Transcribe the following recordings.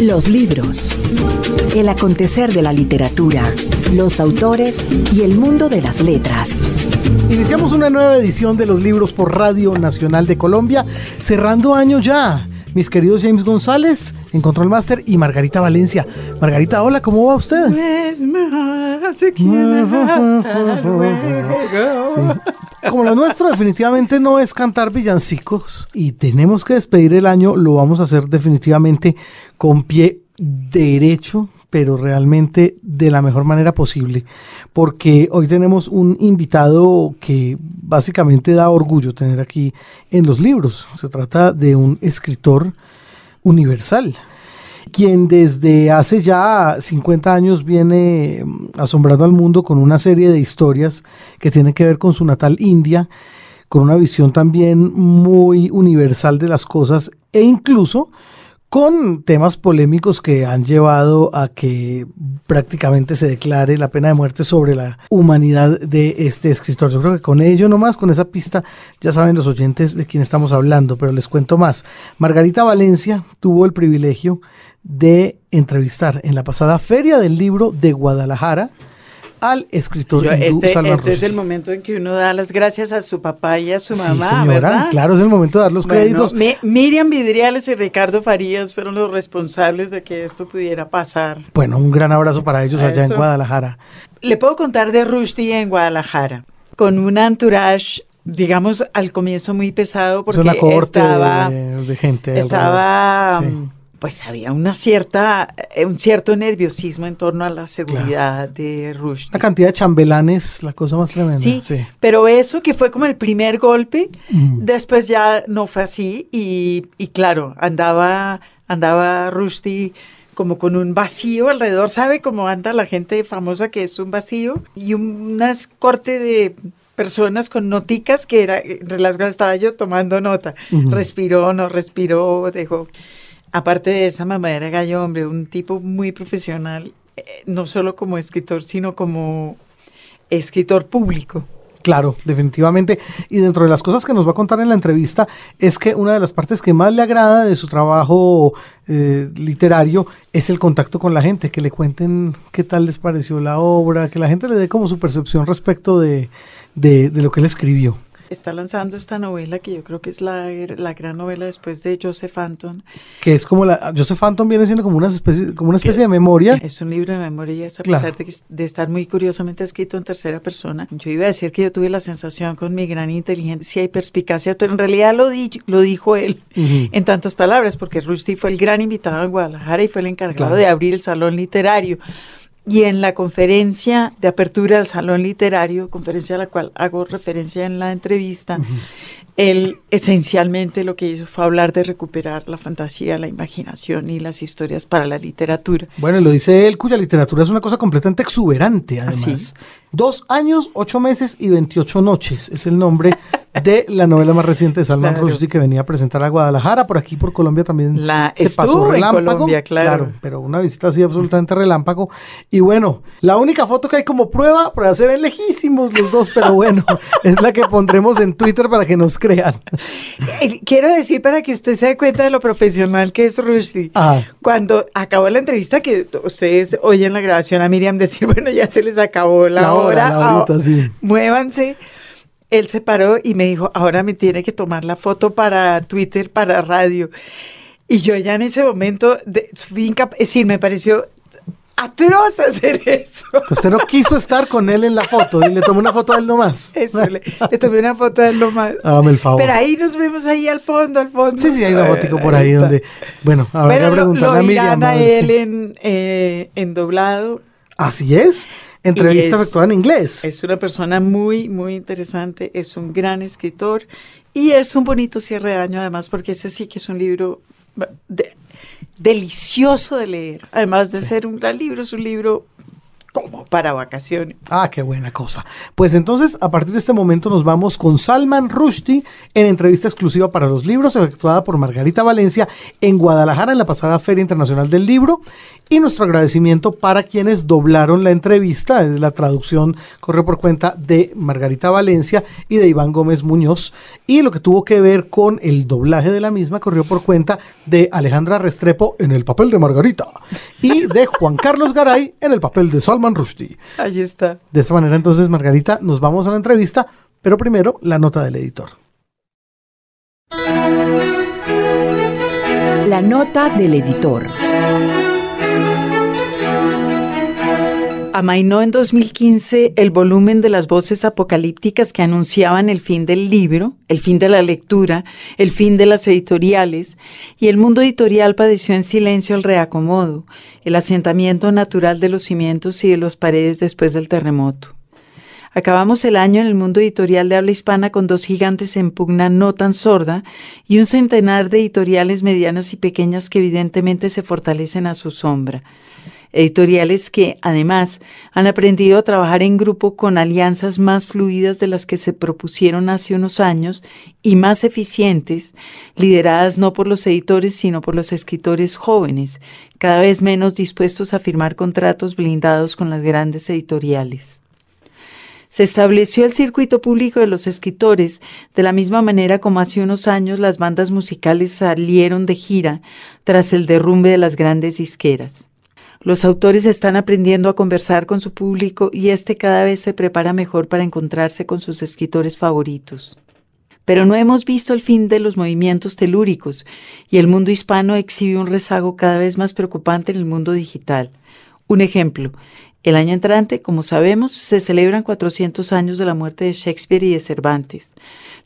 Los libros. El acontecer de la literatura, los autores y el mundo de las letras. Iniciamos una nueva edición de los libros por Radio Nacional de Colombia, cerrando año ya. Mis queridos James González en Control Master y Margarita Valencia. Margarita, hola, ¿cómo va usted? Como lo nuestro definitivamente no es cantar villancicos y tenemos que despedir el año, lo vamos a hacer definitivamente con pie derecho, pero realmente de la mejor manera posible, porque hoy tenemos un invitado que básicamente da orgullo tener aquí en los libros. Se trata de un escritor universal, quien desde hace ya 50 años viene mm, asombrando al mundo con una serie de historias que tienen que ver con su natal India, con una visión también muy universal de las cosas e incluso con temas polémicos que han llevado a que prácticamente se declare la pena de muerte sobre la humanidad de este escritor. Yo creo que con ello nomás, con esa pista, ya saben los oyentes de quién estamos hablando, pero les cuento más. Margarita Valencia tuvo el privilegio de entrevistar en la pasada Feria del Libro de Guadalajara al escritor este, este es el momento en que uno da las gracias a su papá y a su mamá, ¿verdad? Claro, es el momento de dar los créditos. Miriam Vidriales y Ricardo Farías fueron los responsables de que esto pudiera pasar. Bueno, un gran abrazo para ellos allá en Guadalajara. Le puedo contar de Rushdie en Guadalajara, con un entourage digamos al comienzo muy pesado porque estaba de, gente estaba pues había una cierta, eh, un cierto nerviosismo en torno a la seguridad de Rush. La cantidad de chambelanes, la cosa más tremenda. Sí, pero eso que fue como el primer golpe, después ya no fue así y, claro, andaba, andaba Rusty como con un vacío alrededor, ¿sabe cómo anda la gente famosa que es un vacío? Y unas corte de personas con noticas que era, entre las cuales estaba yo tomando nota. Respiró, no respiró, dejó aparte de esa mamadera gallo, hombre, un tipo muy profesional, eh, no solo como escritor, sino como escritor público. Claro, definitivamente. Y dentro de las cosas que nos va a contar en la entrevista es que una de las partes que más le agrada de su trabajo eh, literario es el contacto con la gente, que le cuenten qué tal les pareció la obra, que la gente le dé como su percepción respecto de, de lo que él escribió está lanzando esta novela que yo creo que es la, la gran novela después de Joseph Anton. Que es como la. Joseph Anton viene siendo como una especie, como una especie de memoria. Es un libro de memoria, a pesar de, de, estar muy curiosamente escrito en tercera persona. Yo iba a decir que yo tuve la sensación con mi gran inteligencia y perspicacia, pero en realidad lo, di, lo dijo él en tantas palabras, porque Rusty fue el gran invitado en Guadalajara y fue el encargado de abrir el salón literario. Y en la conferencia de apertura del Salón Literario, conferencia a la cual hago referencia en la entrevista, él esencialmente lo que hizo fue hablar de recuperar la fantasía, la imaginación y las historias para la literatura. Bueno, lo dice él, cuya literatura es una cosa completamente exuberante, además. Dos años, ocho meses y veintiocho noches es el nombre de la novela más reciente de Salman Rushdie que venía a presentar a Guadalajara. Por aquí, por Colombia también la se pasó relámpago. Colombia, claro. Pero una visita así absolutamente relámpago. Y bueno, la única foto que hay como prueba, pero se ven lejísimos los dos, pero bueno, es la que pondremos en Twitter para que nos crean. Quiero decir para que usted se dé cuenta de lo profesional que es Rushdie. Ah. Cuando acabó la entrevista, que ustedes oyen la grabación a Miriam decir, bueno, ya se les acabó la, hora, ah, muévanse él se paró y me dijo, ahora me tiene que tomar la foto para Twitter, para radio. Y yo ya en ese momento, de, es decir, me pareció atroz hacer eso. Usted no quiso estar con él en la foto y le tomó una foto a él nomás. Eso, le, tomé una foto a él nomás. Hágame el favor. Pero ahí nos vemos ahí al fondo, al fondo. Sí, sí, hay una fotico por ahí, donde, bueno, ahora bueno, a preguntarle a Miriam. a él en, eh, en doblado. Así es. Entrevista efectuada en inglés. Es una persona muy, muy interesante, es un gran escritor y es un bonito cierre de año además porque ese sí que es un libro delicioso de leer. Además de ser un gran libro, es un libro como para vacaciones. Ah, qué buena cosa. Pues entonces, a partir de este momento nos vamos con Salman Rushdie en entrevista exclusiva para los libros, efectuada por Margarita Valencia en Guadalajara en la pasada Feria Internacional del Libro. Y nuestro agradecimiento para quienes doblaron la entrevista, la traducción corre por cuenta de Margarita Valencia y de Iván Gómez Muñoz. Y lo que tuvo que ver con el doblaje de la misma corrió por cuenta de Alejandra Restrepo en el papel de Margarita y de Juan Carlos Garay en el papel de Salman Rushdie. Ahí está. De esta manera entonces, Margarita, nos vamos a la entrevista, pero primero la nota del editor. La nota del editor. Amainó en 2015 el volumen de las voces apocalípticas que anunciaban el fin del libro, el fin de la lectura, el fin de las editoriales, y el mundo editorial padeció en silencio el reacomodo, el asentamiento natural de los cimientos y de las paredes después del terremoto. Acabamos el año en el mundo editorial de habla hispana con dos gigantes en pugna no tan sorda y un centenar de editoriales medianas y pequeñas que evidentemente se fortalecen a su sombra editoriales que, además, han aprendido a trabajar en grupo con alianzas más fluidas de las que se propusieron hace unos años y más eficientes, lideradas no por los editores, sino por los escritores jóvenes, cada vez menos dispuestos a firmar contratos blindados con las grandes editoriales. Se estableció el circuito público de los escritores de la misma manera como hace unos años las bandas musicales salieron de gira tras el derrumbe de las grandes disqueras. Los autores están aprendiendo a conversar con su público y este cada vez se prepara mejor para encontrarse con sus escritores favoritos. Pero no hemos visto el fin de los movimientos telúricos y el mundo hispano exhibe un rezago cada vez más preocupante en el mundo digital. Un ejemplo, el año entrante, como sabemos, se celebran 400 años de la muerte de Shakespeare y de Cervantes.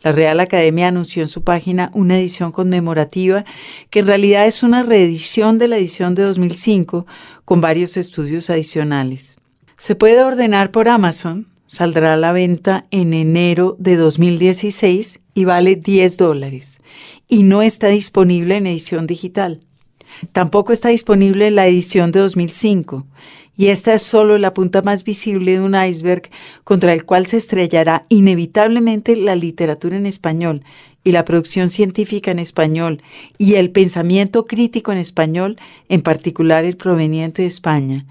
La Real Academia anunció en su página una edición conmemorativa que en realidad es una reedición de la edición de 2005 con varios estudios adicionales. Se puede ordenar por Amazon, saldrá a la venta en enero de 2016 y vale 10 dólares y no está disponible en edición digital. Tampoco está disponible la edición de 2005 y esta es solo la punta más visible de un iceberg contra el cual se estrellará inevitablemente la literatura en español y la producción científica en español y el pensamiento crítico en español, en particular el proveniente de España.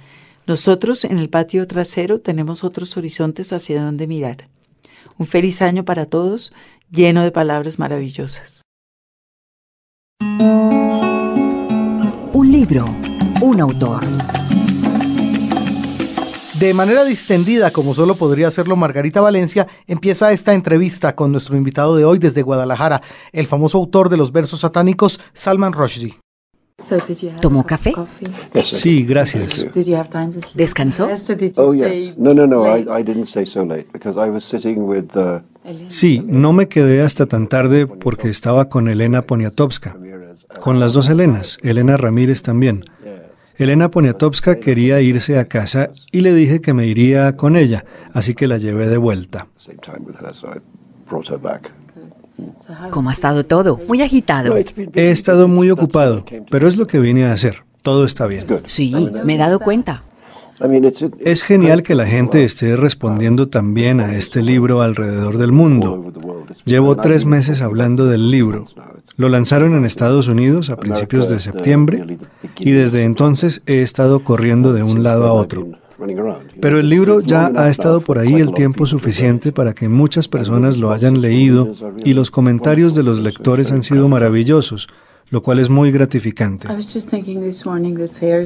Nosotros en el patio trasero tenemos otros horizontes hacia donde mirar. Un feliz año para todos, lleno de palabras maravillosas. Un libro, un autor. De manera distendida, como solo podría hacerlo Margarita Valencia, empieza esta entrevista con nuestro invitado de hoy desde Guadalajara, el famoso autor de los versos satánicos, Salman Rushdie. ¿Tomó café? Sí, gracias. ¿Descansó? Yes. No, no, no, I, I didn't stay so late because I was sitting with Sí, no me quedé hasta tan tarde porque estaba con Elena Poniatowska. Con las dos Elenas, Elena Ramírez también. Elena Poniatowska quería irse a casa y le dije que me iría con ella, así que la llevé de vuelta. ¿Cómo ha estado todo? Muy agitado. He estado muy ocupado, pero es lo que vine a hacer. Todo está bien. Sí, me he dado cuenta. Es genial que la gente esté respondiendo también a este libro alrededor del mundo. Llevo tres meses hablando del libro. Lo lanzaron en Estados Unidos a principios de septiembre y desde entonces he estado corriendo de un lado a otro. Pero el libro ya ha estado por ahí el tiempo suficiente para que muchas personas lo hayan leído y los comentarios de los lectores han sido maravillosos, lo cual es muy gratificante.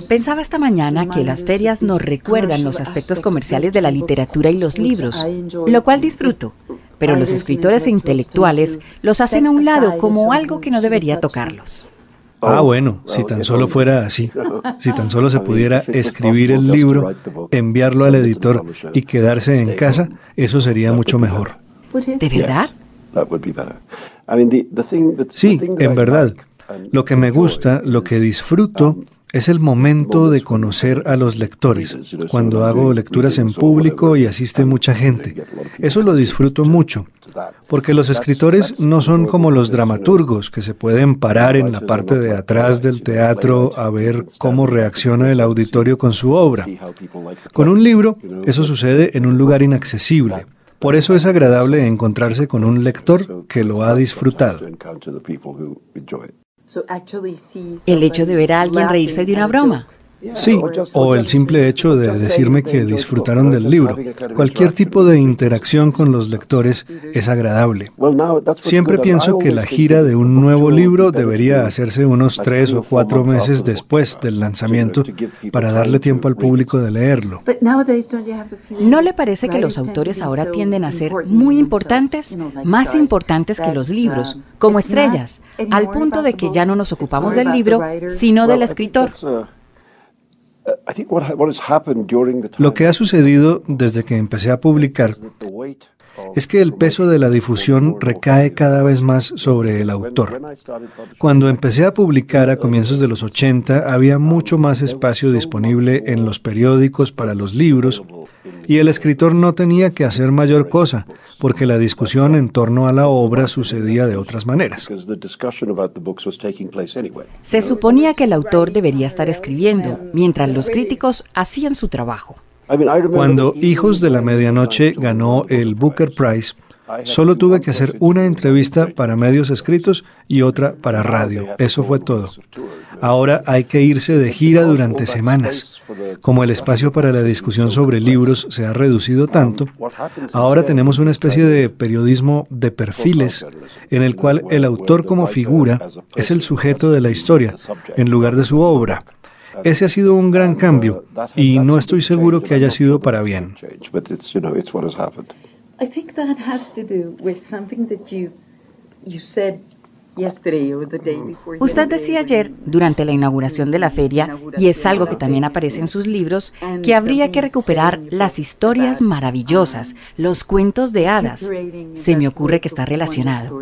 Pensaba esta mañana que las ferias nos recuerdan los aspectos comerciales de la literatura y los libros, lo cual disfruto, pero los escritores e intelectuales los hacen a un lado como algo que no debería tocarlos. Ah, bueno, si tan solo fuera así, si tan solo se pudiera escribir el libro, enviarlo al editor y quedarse en casa, eso sería mucho mejor. ¿De verdad? Sí, en verdad. Lo que me gusta, lo que disfruto, es el momento de conocer a los lectores, cuando hago lecturas en público y asiste mucha gente. Eso lo disfruto mucho, porque los escritores no son como los dramaturgos que se pueden parar en la parte de atrás del teatro a ver cómo reacciona el auditorio con su obra. Con un libro, eso sucede en un lugar inaccesible. Por eso es agradable encontrarse con un lector que lo ha disfrutado. El hecho de ver a alguien reírse de una broma. Sí, o el simple hecho de decirme que disfrutaron del libro. Cualquier tipo de interacción con los lectores es agradable. Siempre pienso que la gira de un nuevo libro debería hacerse unos tres o cuatro meses después del lanzamiento para darle tiempo al público de leerlo. ¿No le parece que los autores ahora tienden a ser muy importantes, más importantes que los libros, como estrellas, al punto de que ya no nos ocupamos del libro, sino del escritor? Lo que ha sucedido desde que empecé a publicar es que el peso de la difusión recae cada vez más sobre el autor. Cuando empecé a publicar a comienzos de los 80, había mucho más espacio disponible en los periódicos para los libros y el escritor no tenía que hacer mayor cosa, porque la discusión en torno a la obra sucedía de otras maneras. Se suponía que el autor debería estar escribiendo, mientras los críticos hacían su trabajo. Cuando Hijos de la Medianoche ganó el Booker Prize, Solo tuve que hacer una entrevista para medios escritos y otra para radio. Eso fue todo. Ahora hay que irse de gira durante semanas. Como el espacio para la discusión sobre libros se ha reducido tanto, ahora tenemos una especie de periodismo de perfiles en el cual el autor como figura es el sujeto de la historia en lugar de su obra. Ese ha sido un gran cambio y no estoy seguro que haya sido para bien. Usted decía ayer, durante la inauguración de la feria, y es algo que también aparece en sus libros, que habría que recuperar las historias maravillosas, los cuentos de hadas. Se me ocurre que está relacionado.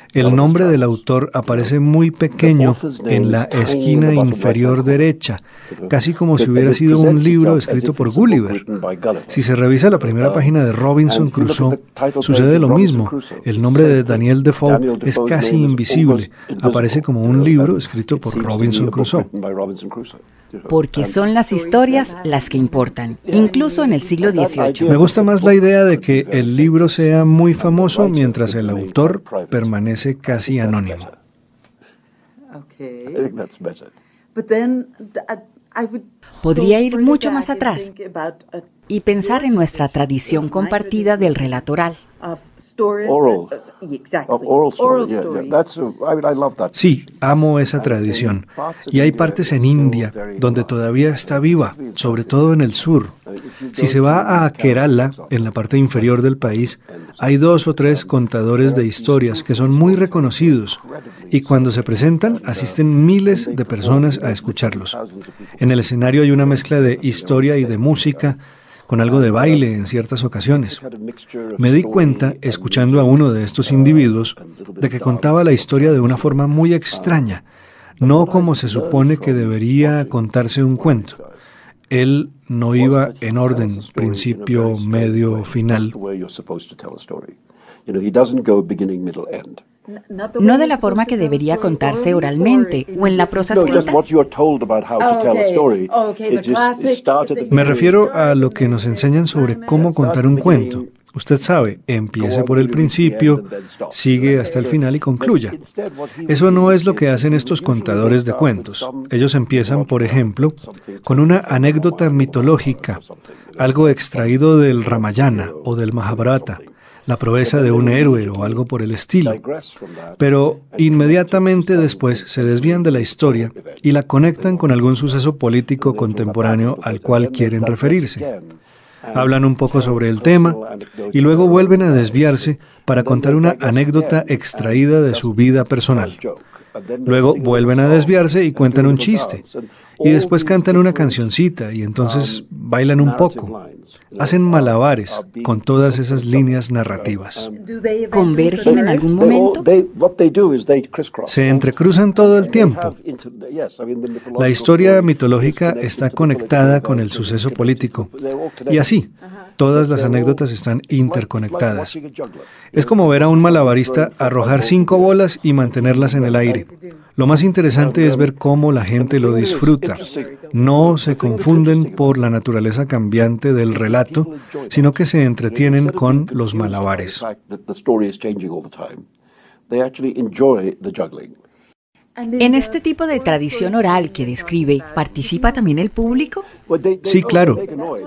el nombre del autor aparece muy pequeño en la esquina inferior derecha, casi como si hubiera sido un libro escrito por Gulliver. Si se revisa la primera página de Robinson Crusoe, sucede lo mismo. El nombre de Daniel Defoe es casi invisible, aparece como un libro escrito por Robinson Crusoe porque son las historias las que importan, incluso en el siglo XVIII. Me gusta más la idea de que el libro sea muy famoso mientras el autor permanece casi anónimo. Podría ir mucho más atrás y pensar en nuestra tradición compartida del relato oral. Sí, amo esa tradición. Y hay partes en India donde todavía está viva, sobre todo en el sur. Si se va a Kerala, en la parte inferior del país, hay dos o tres contadores de historias que son muy reconocidos y cuando se presentan asisten miles de personas a escucharlos. En el escenario hay una mezcla de historia y de música con algo de baile en ciertas ocasiones. Me di cuenta, escuchando a uno de estos individuos, de que contaba la historia de una forma muy extraña, no como se supone que debería contarse un cuento. Él no iba en orden, principio, medio, final. No de la forma que debería contarse oralmente o en la prosa escrita. Me refiero a lo que nos enseñan sobre cómo contar un cuento. Usted sabe, empiece por el principio, sigue hasta el final y concluya. Eso no es lo que hacen estos contadores de cuentos. Ellos empiezan, por ejemplo, con una anécdota mitológica, algo extraído del Ramayana o del Mahabharata la proeza de un héroe o algo por el estilo. Pero inmediatamente después se desvían de la historia y la conectan con algún suceso político contemporáneo al cual quieren referirse. Hablan un poco sobre el tema y luego vuelven a desviarse para contar una anécdota extraída de su vida personal. Luego vuelven a desviarse y cuentan un chiste. Y después cantan una cancioncita y entonces bailan un poco. Hacen malabares con todas esas líneas narrativas. ¿Convergen en algún momento? Se entrecruzan todo el tiempo. La historia mitológica está conectada con el suceso político. Y así, Todas las anécdotas están interconectadas. Es como ver a un malabarista arrojar cinco bolas y mantenerlas en el aire. Lo más interesante es ver cómo la gente lo disfruta. No se confunden por la naturaleza cambiante del relato, sino que se entretienen con los malabares. En este tipo de tradición oral que describe, ¿participa también el público? Sí, claro.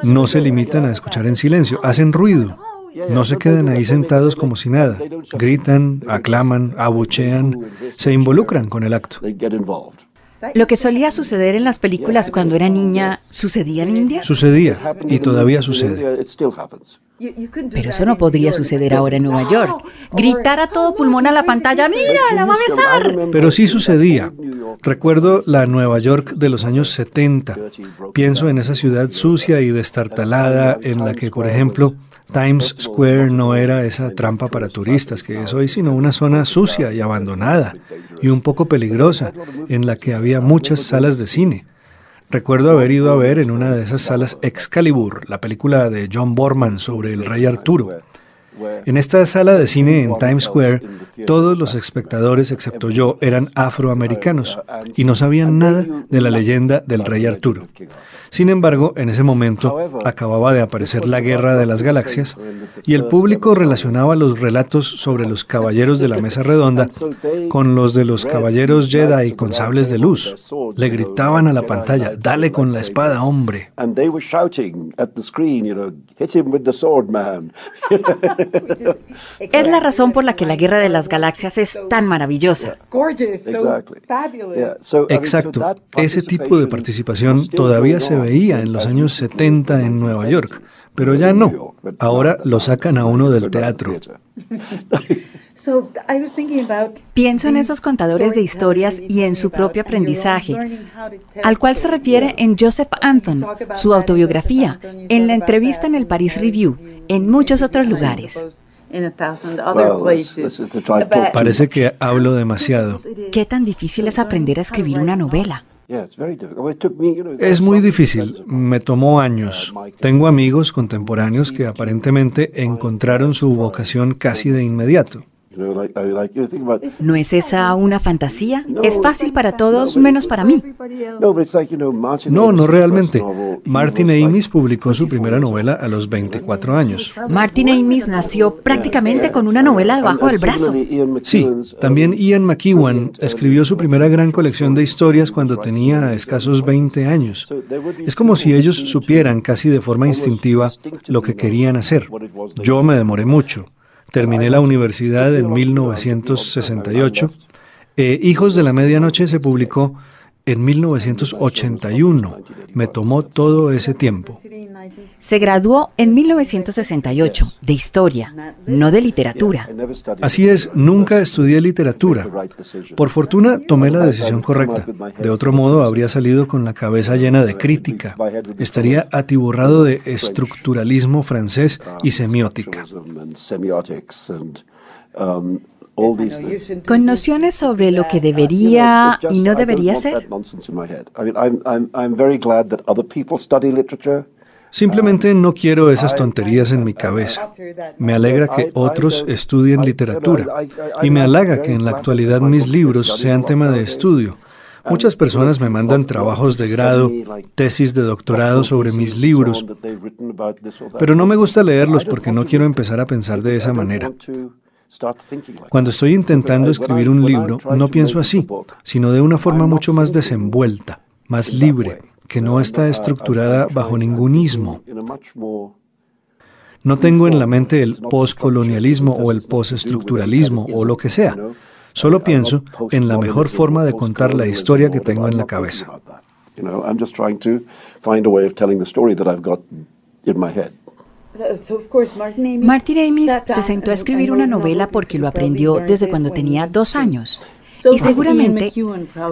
No se limitan a escuchar en silencio, hacen ruido. No se quedan ahí sentados como si nada. Gritan, aclaman, abuchean, se involucran con el acto. Lo que solía suceder en las películas cuando era niña, ¿sucedía en India? Sucedía y todavía sucede. Pero eso no podría suceder ahora en Nueva York. Gritar a todo pulmón a la pantalla, mira, la va a besar. Pero sí sucedía. Recuerdo la Nueva York de los años 70. Pienso en esa ciudad sucia y destartalada en la que, por ejemplo, Times Square no era esa trampa para turistas que es hoy, sino una zona sucia y abandonada y un poco peligrosa, en la que había muchas salas de cine. Recuerdo haber ido a ver en una de esas salas Excalibur, la película de John Borman sobre el rey Arturo. En esta sala de cine en Times Square, todos los espectadores, excepto yo, eran afroamericanos y no sabían nada de la leyenda del rey Arturo. Sin embargo, en ese momento acababa de aparecer la Guerra de las Galaxias y el público relacionaba los relatos sobre los caballeros de la mesa redonda con los de los caballeros Jedi con sables de luz. Le gritaban a la pantalla, dale con la espada, hombre. Es la razón por la que la Guerra de las Galaxias es tan maravillosa. Exacto. Ese tipo de participación todavía se veía en los años 70 en Nueva York, pero ya no. Ahora lo sacan a uno del teatro. Pienso en esos contadores de historias y en su propio aprendizaje, al cual se refiere en Joseph Anton, su autobiografía, en la entrevista en el Paris Review, en muchos otros lugares. Parece que hablo demasiado. ¿Qué tan difícil es aprender a escribir una novela? Es muy difícil, me tomó años. Tengo amigos contemporáneos que aparentemente encontraron su vocación casi de inmediato. ¿No es esa una fantasía? Es fácil para todos, menos para mí. No, no realmente. Martin Amis publicó su primera novela a los 24 años. Martin Amis nació prácticamente con una novela debajo del brazo. Sí, también Ian McEwan escribió su primera gran colección de historias cuando tenía escasos 20 años. Es como si ellos supieran casi de forma instintiva lo que querían hacer. Yo me demoré mucho. Terminé la universidad en 1968. Eh, Hijos de la Medianoche se publicó en 1981. Me tomó todo ese tiempo. Se graduó en 1968 de historia, no de literatura. Así es, nunca estudié literatura. Por fortuna tomé la decisión correcta. De otro modo habría salido con la cabeza llena de crítica. Estaría atiborrado de estructuralismo francés y semiótica. Con nociones sobre lo que debería y no debería ser. Simplemente no quiero esas tonterías en mi cabeza. Me alegra que otros estudien literatura y me halaga que en la actualidad mis libros sean tema de estudio. Muchas personas me mandan trabajos de grado, tesis de doctorado sobre mis libros, pero no me gusta leerlos porque no quiero empezar a pensar de esa manera. Cuando estoy intentando escribir un libro, no pienso así, sino de una forma mucho más desenvuelta, más libre, que no está estructurada bajo ningún ismo. No tengo en la mente el postcolonialismo o el postestructuralismo o lo que sea. Solo pienso en la mejor forma de contar la historia que tengo en la cabeza. Martin Amis se sentó a escribir una novela porque lo aprendió desde cuando tenía dos años. Y seguramente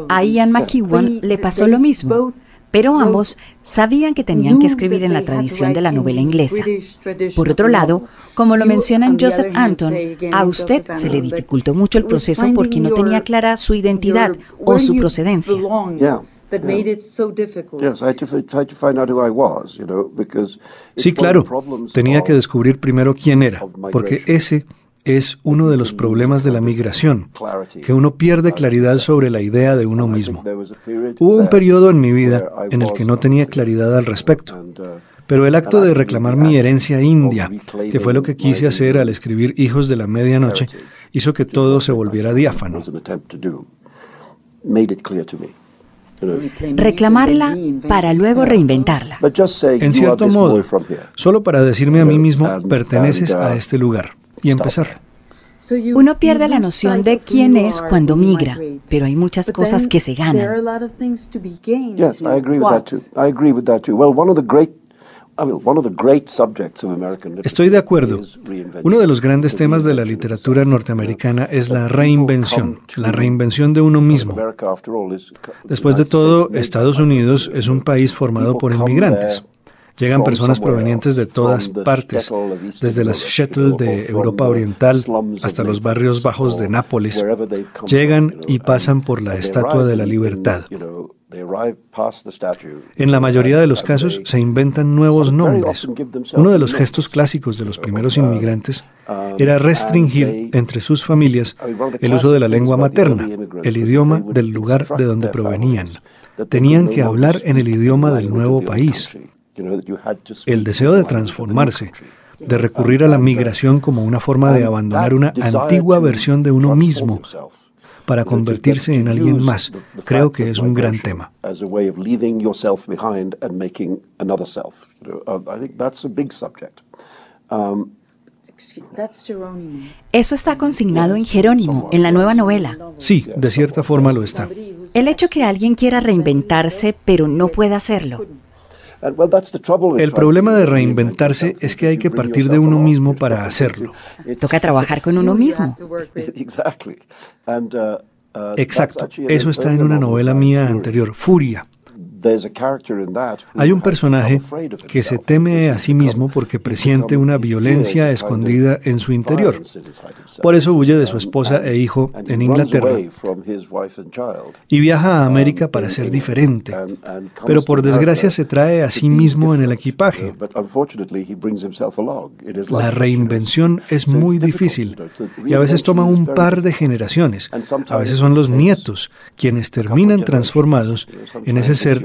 a Ian McEwan le pasó lo mismo pero ambos sabían que tenían que escribir en la tradición de la novela inglesa. Por otro lado, como lo menciona Joseph Anton, a usted se le dificultó mucho el proceso porque no tenía clara su identidad o su procedencia. Sí, claro. Tenía que descubrir primero quién era, porque ese es uno de los problemas de la migración, que uno pierde claridad sobre la idea de uno mismo. Hubo un periodo en mi vida en el que no tenía claridad al respecto, pero el acto de reclamar mi herencia india, que fue lo que quise hacer al escribir Hijos de la Medianoche, hizo que todo se volviera diáfano. Reclamarla para luego reinventarla. En cierto modo, solo para decirme a mí mismo, perteneces a este lugar. Y empezar. Uno pierde la noción de quién es cuando migra, pero hay muchas cosas que se ganan. Estoy de acuerdo. Uno de los grandes temas de la literatura norteamericana es la reinvención, la reinvención de uno mismo. Después de todo, Estados Unidos es un país formado por inmigrantes. Llegan personas provenientes de todas partes, desde las shuttle de Europa Oriental hasta los barrios bajos de Nápoles. Llegan y pasan por la Estatua de la Libertad. En la mayoría de los casos se inventan nuevos nombres. Uno de los gestos clásicos de los primeros inmigrantes era restringir entre sus familias el uso de la lengua materna, el idioma del lugar de donde provenían. Tenían que hablar en el idioma del nuevo país. El deseo de transformarse, de recurrir a la migración como una forma de abandonar una antigua versión de uno mismo para convertirse en alguien más, creo que es un gran tema. Eso está consignado en Jerónimo, en la nueva novela. Sí, de cierta forma lo está. El hecho que alguien quiera reinventarse, pero no pueda hacerlo. El problema de reinventarse es que hay que partir de uno mismo para hacerlo. Toca trabajar con uno mismo. Exacto. Eso está en una novela mía anterior, Furia. Hay un personaje que se teme a sí mismo porque presiente una violencia escondida en su interior. Por eso huye de su esposa e hijo en Inglaterra y viaja a América para ser diferente. Pero por desgracia se trae a sí mismo en el equipaje. La reinvención es muy difícil y a veces toma un par de generaciones. A veces son los nietos quienes terminan transformados en ese ser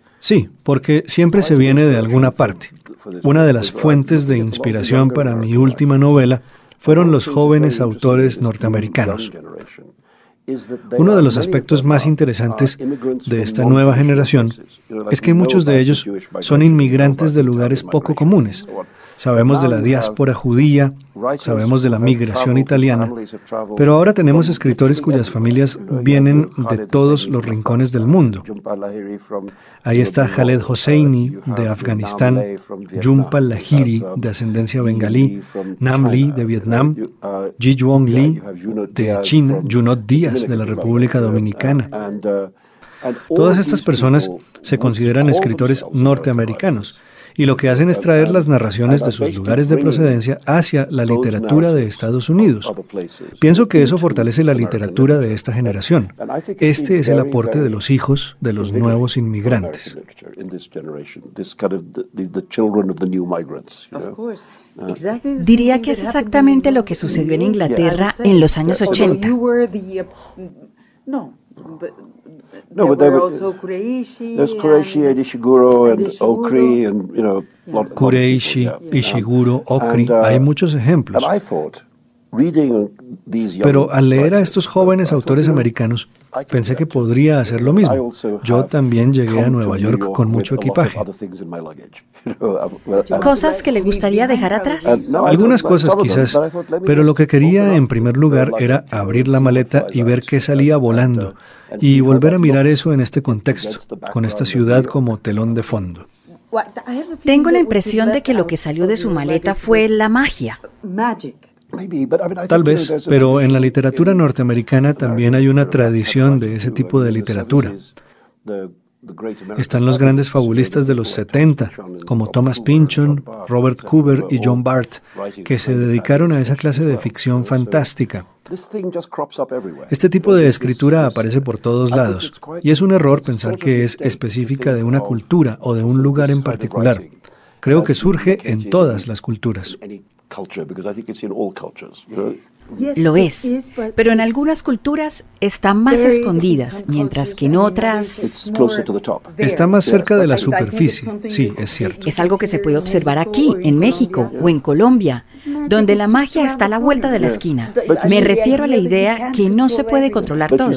Sí, porque siempre se viene de alguna parte. Una de las fuentes de inspiración para mi última novela fueron los jóvenes autores norteamericanos. Uno de los aspectos más interesantes de esta nueva generación es que muchos de ellos son inmigrantes de lugares poco comunes, Sabemos de la diáspora judía, sabemos de la migración italiana, pero ahora tenemos escritores cuyas familias vienen de todos los rincones del mundo. Ahí está Khaled Hosseini de Afganistán, Jhumpa Lahiri de ascendencia bengalí, Nam Lee de Vietnam, Ji Yuong Lee de China, Junot Díaz de la República Dominicana. Todas estas personas se consideran escritores norteamericanos y lo que hacen es traer las narraciones de sus lugares de procedencia hacia la literatura de Estados Unidos. Pienso que eso fortalece la literatura de esta generación. Este es el aporte de los hijos de los nuevos inmigrantes. Diría que es exactamente lo que sucedió en Inglaterra en los años 80. No, no, but there were also Kureishi. There's Kureishi and Ishiguro and Okri and you know. Kureishi, Ishiguro, Okri. Uh, Hay muchos ejemplos. And I thought, reading pero al leer a estos jóvenes autores americanos, pensé que podría hacer lo mismo. Yo también llegué a Nueva York con mucho equipaje. ¿Cosas que le gustaría dejar atrás? Algunas cosas quizás, pero lo que quería en primer lugar era abrir la maleta y ver qué salía volando y volver a mirar eso en este contexto, con esta ciudad como telón de fondo. Tengo la impresión de que lo que salió de su maleta fue la magia. Tal vez, pero en la literatura norteamericana también hay una tradición de ese tipo de literatura. Están los grandes fabulistas de los 70, como Thomas Pynchon, Robert Cooper y John Bart, que se dedicaron a esa clase de ficción fantástica. Este tipo de escritura aparece por todos lados, y es un error pensar que es específica de una cultura o de un lugar en particular. Creo que surge en todas las culturas. Lo es, pero en algunas culturas está más escondidas, mientras que en otras... Está más cerca de la superficie, sí, es cierto. Es algo que se puede observar aquí, en México o en Colombia, donde la magia está a la vuelta de la esquina. Me refiero a la idea que no se puede controlar todo.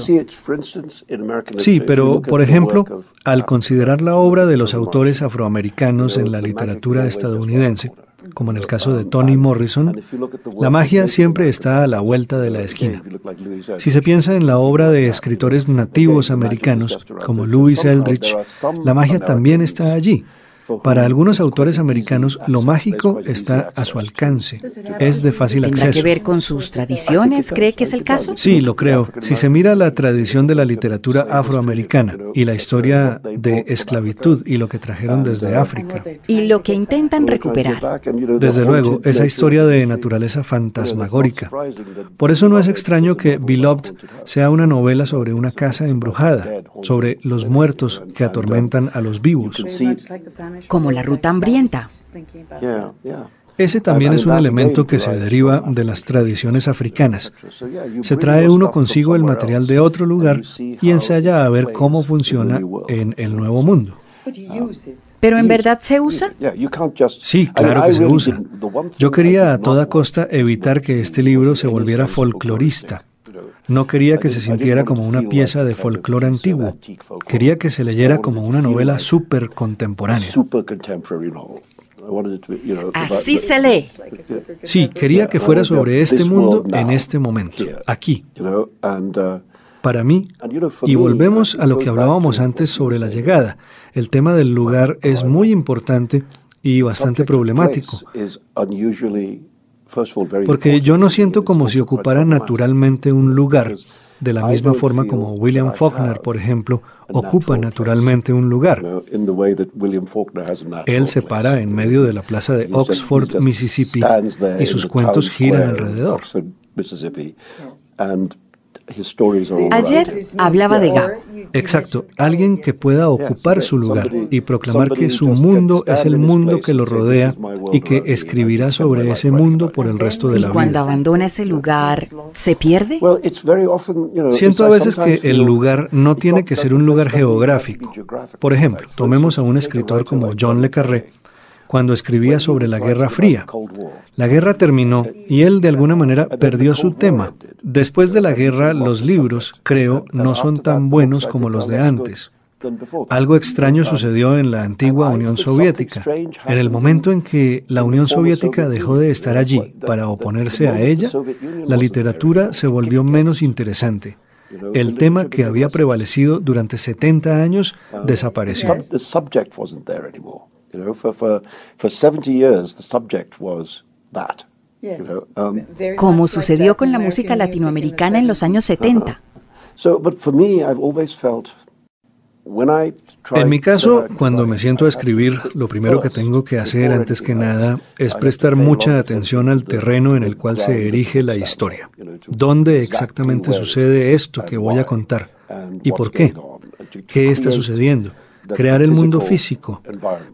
Sí, pero, por ejemplo, al considerar la obra de los autores afroamericanos en la literatura estadounidense, como en el caso de Toni Morrison, la magia siempre está a la vuelta de la esquina. Si se piensa en la obra de escritores nativos americanos, como Louis Eldridge, la magia también está allí. Para algunos autores americanos, lo mágico está a su alcance, es de fácil acceso. ¿Tendrá que ver con sus tradiciones? ¿Cree que es el caso? Sí, lo creo. Si se mira la tradición de la literatura afroamericana y la historia de esclavitud y lo que trajeron desde África. Y lo que intentan recuperar. Desde luego, esa historia de naturaleza fantasmagórica. Por eso no es extraño que Beloved sea una novela sobre una casa embrujada, sobre los muertos que atormentan a los vivos como la ruta hambrienta. Ese también es un elemento que se deriva de las tradiciones africanas. Se trae uno consigo el material de otro lugar y ensaya a ver cómo funciona en el nuevo mundo. ¿Pero en verdad se usa? Sí, claro que se usa. Yo quería a toda costa evitar que este libro se volviera folclorista. No quería que se sintiera como una pieza de folclore antiguo. Quería que se leyera como una novela súper contemporánea. Así se lee. Sí, quería que fuera sobre este mundo en este momento, aquí. Para mí, y volvemos a lo que hablábamos antes sobre la llegada, el tema del lugar es muy importante y bastante problemático. Porque yo no siento como si ocupara naturalmente un lugar, de la misma forma como William Faulkner, por ejemplo, ocupa naturalmente un lugar. Él se para en medio de la plaza de Oxford, Mississippi, y sus cuentos giran alrededor. Ayer hablaba de Ga. Exacto, alguien que pueda ocupar su lugar y proclamar que su mundo es el mundo que lo rodea y que escribirá sobre ese mundo por el resto de la vida. ¿Y cuando abandona ese lugar, se pierde? Siento a veces que el lugar no tiene que ser un lugar geográfico. Por ejemplo, tomemos a un escritor como John Le Carré, cuando escribía sobre la Guerra Fría. La guerra terminó y él de alguna manera perdió su tema. Después de la guerra, los libros, creo, no son tan buenos como los de antes. Algo extraño sucedió en la antigua Unión Soviética. En el momento en que la Unión Soviética dejó de estar allí para oponerse a ella, la literatura se volvió menos interesante. El tema que había prevalecido durante 70 años desapareció. Como sucedió con la música latinoamericana en los años 70. En mi caso, cuando me siento a escribir, lo primero que tengo que hacer antes que nada es prestar mucha atención al terreno en el cual se erige la historia. ¿Dónde exactamente sucede esto que voy a contar? ¿Y por qué? ¿Qué está sucediendo? Crear el mundo físico.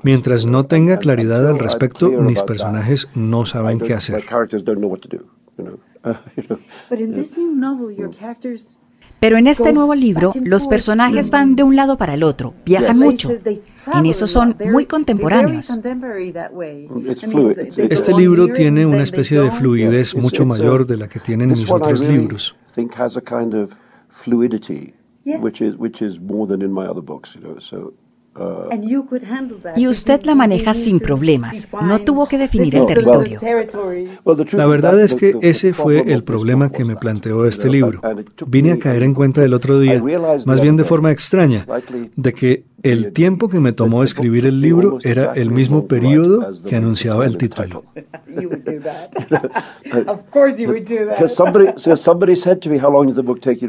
Mientras no tenga claridad al respecto, mis personajes no saben qué hacer. Pero en este nuevo libro, los personajes van de un lado para el otro, viajan mucho. En eso son muy contemporáneos. Este libro tiene una especie de fluidez mucho mayor de la que tienen mis otros libros. Y usted la maneja sin problemas. No tuvo que definir el territorio. La verdad es que ese fue el problema que me planteó este libro. Vine a caer en cuenta el otro día, más bien de forma extraña, de que El tiempo que me tomó escribir el libro era el mismo periodo que anunciaba el título.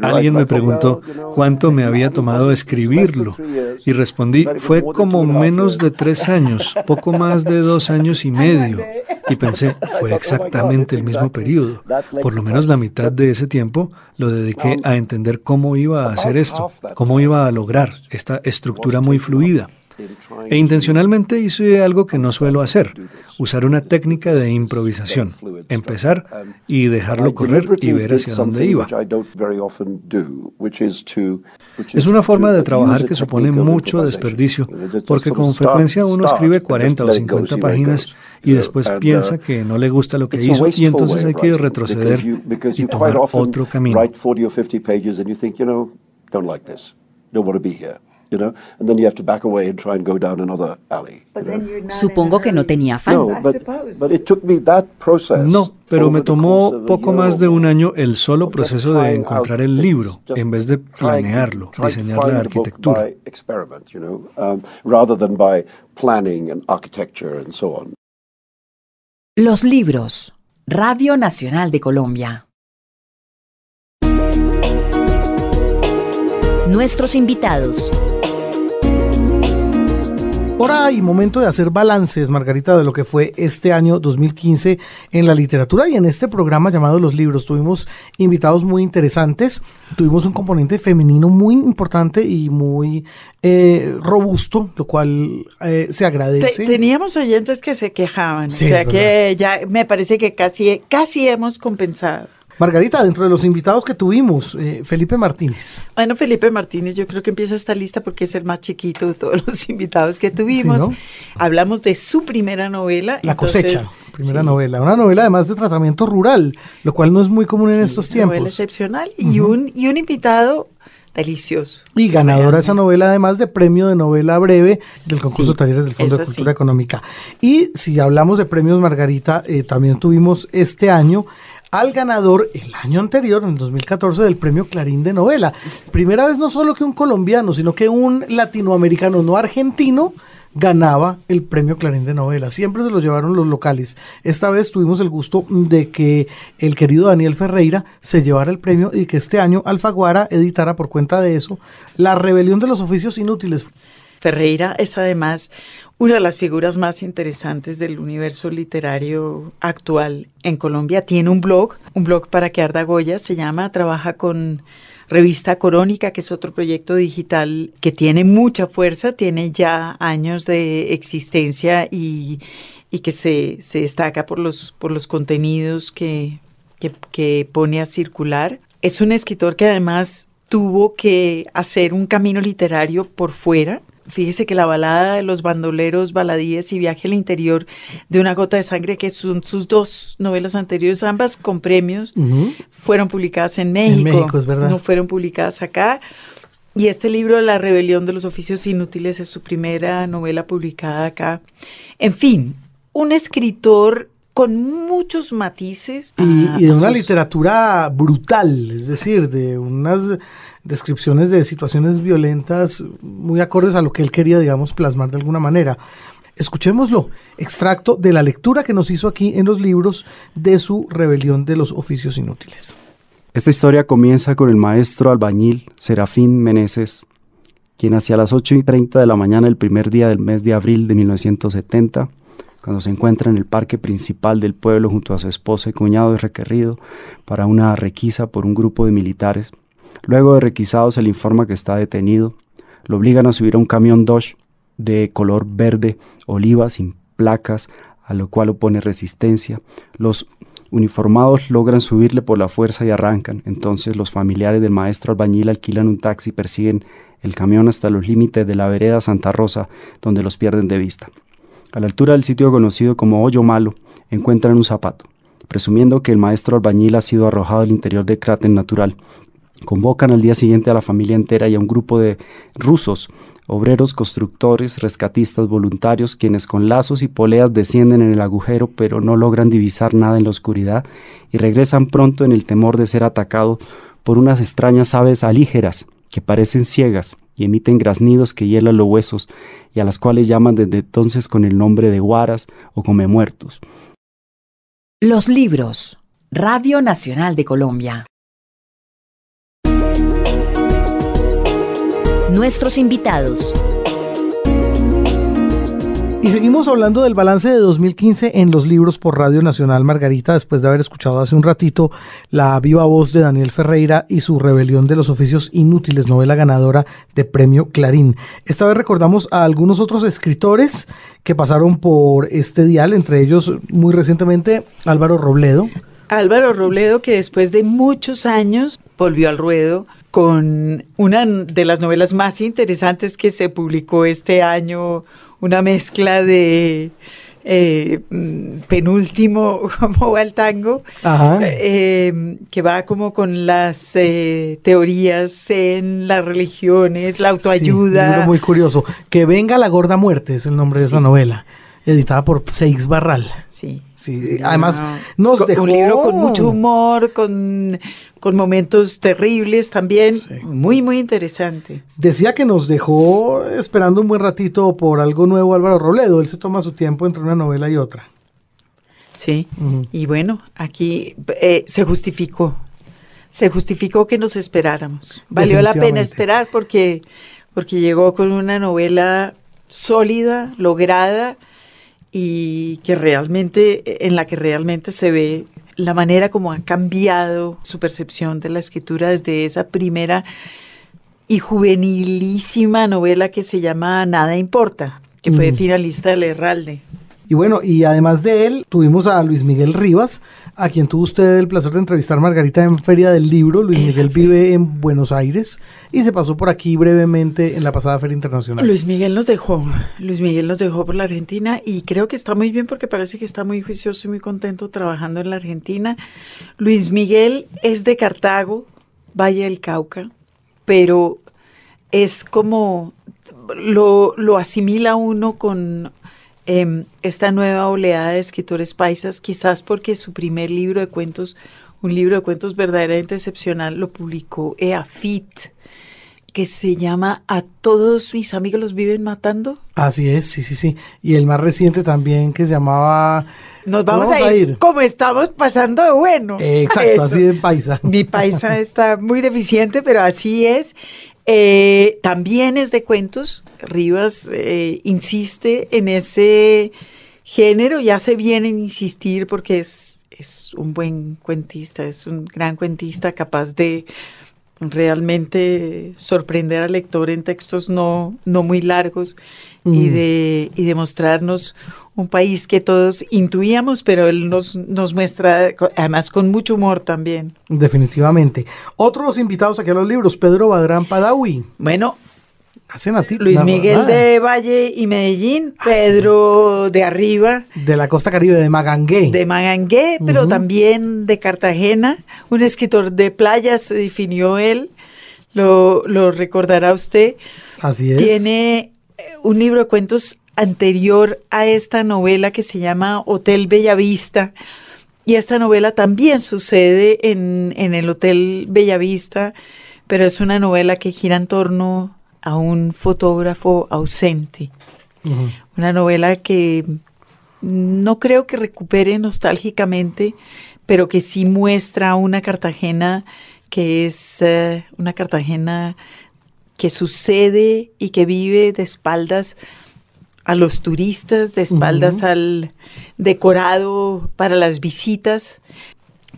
Alguien me preguntó cuánto me había tomado escribirlo y respondí, fue como menos de tres años, poco más de dos años y medio. Y pensé, fue exactamente el mismo periodo. Por lo menos la mitad de ese tiempo lo dediqué a entender cómo iba a hacer esto, cómo iba a lograr esta estructura muy fluida. E intencionalmente hice algo que no suelo hacer, usar una técnica de improvisación, empezar y dejarlo correr y ver hacia dónde iba. Es una forma de trabajar que supone mucho desperdicio, porque con frecuencia uno escribe 40 o 50 páginas y después piensa que no le gusta lo que hizo y entonces hay que retroceder y tomar otro camino. Supongo que no tenía afán. No, pero me tomó poco más de un año el solo proceso de encontrar el libro, en vez de planearlo, diseñar la arquitectura. Los libros. Radio Nacional de Colombia. Nuestros invitados. Hora y momento de hacer balances, Margarita, de lo que fue este año 2015 en la literatura y en este programa llamado Los Libros. Tuvimos invitados muy interesantes, tuvimos un componente femenino muy importante y muy eh, robusto, lo cual eh, se agradece. teníamos oyentes que se quejaban, o sea que ya me parece que casi, casi hemos compensado. Margarita, dentro de los invitados que tuvimos, eh, Felipe Martínez. Bueno, Felipe Martínez, yo creo que empieza esta lista porque es el más chiquito de todos los invitados que tuvimos. Hablamos de su primera novela. La cosecha, primera novela. Una novela además de tratamiento rural, lo cual no es muy común en estos tiempos. Una novela excepcional y, un, y un invitado delicioso. Y ganadora esa novela, además de premio de novela breve del concurso de talleres del Fondo de Cultura Económica. Y si hablamos de premios, Margarita, eh, también tuvimos este año al ganador el año anterior, en 2014, del premio Clarín de novela. Primera vez no solo que un colombiano, sino que un latinoamericano no argentino ganaba el premio Clarín de novela. Siempre se lo llevaron los locales. Esta vez tuvimos el gusto de que el querido Daniel Ferreira se llevara el premio y que este año Alfaguara editara por cuenta de eso La rebelión de los oficios inútiles. Ferreira es además una de las figuras más interesantes del universo literario actual en Colombia. Tiene un blog, un blog para que arda Goya, se llama, trabaja con Revista Corónica, que es otro proyecto digital que tiene mucha fuerza, tiene ya años de existencia y, que se, destaca por los, por los contenidos que, que pone a circular. Es un escritor que además tuvo que hacer un camino literario por fuera Fíjese que la balada de los bandoleros, baladíes y viaje al interior de una gota de sangre, que son sus dos novelas anteriores, ambas con premios, fueron publicadas en México. En México, es verdad. No fueron publicadas acá. Y este libro, La rebelión de los oficios inútiles, es su primera novela publicada acá. En fin, un escritor con muchos matices. Y, de una literatura brutal, es decir, de unas descripciones de situaciones violentas muy acordes a lo que él quería, digamos, plasmar de alguna manera. Escuchémoslo, extracto de la lectura que nos hizo aquí en los libros de su rebelión de los oficios inútiles. Esta historia comienza con el maestro albañil Serafín Meneses, quien hacia las 8 y 30 de la mañana el primer día del mes de abril de 1970, cuando se encuentra en el parque principal del pueblo junto a su esposa y cuñado, es requerido para una requisa por un grupo de militares Luego de requisado se le informa que está detenido. Lo obligan a subir a un camión Dodge de color verde oliva sin placas, a lo cual opone resistencia. Los uniformados logran subirle por la fuerza y arrancan. Entonces los familiares del maestro albañil alquilan un taxi y persiguen el camión hasta los límites de la vereda Santa Rosa, donde los pierden de vista. A la altura del sitio conocido como Hoyo Malo, encuentran un zapato. Presumiendo que el maestro albañil ha sido arrojado al interior del cráter natural, Convocan al día siguiente a la familia entera y a un grupo de rusos, obreros, constructores, rescatistas, voluntarios, quienes con lazos y poleas descienden en el agujero pero no logran divisar nada en la oscuridad y regresan pronto en el temor de ser atacado por unas extrañas aves alígeras que parecen ciegas y emiten graznidos que hielan los huesos y a las cuales llaman desde entonces con el nombre de guaras o come muertos. Los libros. Radio Nacional de Colombia. Nuestros invitados. Y seguimos hablando del balance de 2015 en los libros por Radio Nacional Margarita, después de haber escuchado hace un ratito la viva voz de Daniel Ferreira y su Rebelión de los Oficios Inútiles, novela ganadora de Premio Clarín. Esta vez recordamos a algunos otros escritores que pasaron por este dial, entre ellos muy recientemente Álvaro Robledo. Álvaro Robledo, que después de muchos años volvió al ruedo con una de las novelas más interesantes que se publicó este año, una mezcla de eh, mm, penúltimo, como va el tango, eh, que va como con las eh, teorías en las religiones, la autoayuda. Sí, muy curioso. Que venga la gorda muerte es el nombre de esa novela, editada por Seix Barral. Sí. Además nos dejó... Un libro con mucho humor, con, con momentos terribles también, muy, muy interesante. Decía que nos dejó esperando un buen ratito por algo nuevo Álvaro Robledo, él se toma su tiempo entre una novela y otra. Sí, y bueno, aquí eh, se justificó, se justificó que nos esperáramos. Valió la pena esperar porque, porque llegó con una novela sólida, lograda, y que realmente, en la que realmente se ve la manera como ha cambiado su percepción de la escritura desde esa primera y juvenilísima novela que se llama Nada importa, que fue finalista del Herralde. Y bueno, y además de él, tuvimos a Luis Miguel Rivas, a quien tuvo usted el placer de entrevistar Margarita en Feria del Libro. Luis Miguel vive en Buenos Aires y se pasó por aquí brevemente en la pasada Feria Internacional. Luis Miguel nos dejó, Luis Miguel nos dejó por la Argentina y creo que está muy bien porque parece que está muy juicioso y muy contento trabajando en la Argentina. Luis Miguel es de Cartago, Valle del Cauca, pero es como lo, lo asimila uno con Em, esta nueva oleada de escritores paisas, quizás porque su primer libro de cuentos, un libro de cuentos verdaderamente excepcional, lo publicó EAFIT, que se llama A todos mis amigos los viven matando. Así es, sí, sí, sí. Y el más reciente también que se llamaba... Nos vamos, a, ir, como estamos pasando de bueno. exacto, así de paisa. Mi paisa está muy deficiente, pero así es. Eh, también es de cuentos. Rivas eh, insiste en ese género y hace bien en insistir porque es, es un buen cuentista, es un gran cuentista capaz de realmente sorprender al lector en textos no, no muy largos y, mm. de, y de mostrarnos un país que todos intuíamos, pero él nos, nos muestra además con mucho humor también. Definitivamente. Otros invitados aquí a los libros, Pedro Badrán Padawi. Bueno, Hacen a ti, Luis Miguel de Valle y Medellín, ah, Pedro de Arriba. De la costa caribe, de Magangué. De Magangué, pero también de Cartagena. Un escritor de playa se definió él, lo, lo recordará usted. Así es. Tiene eh, un libro de cuentos anterior a esta novela que se llama Hotel Bellavista. Y esta novela también sucede en, en el Hotel Bellavista, pero es una novela que gira en torno a un fotógrafo ausente. Una novela que no creo que recupere nostálgicamente, pero que sí muestra una Cartagena que es eh, una Cartagena que sucede y que vive de espaldas a los turistas, de espaldas al decorado para las visitas.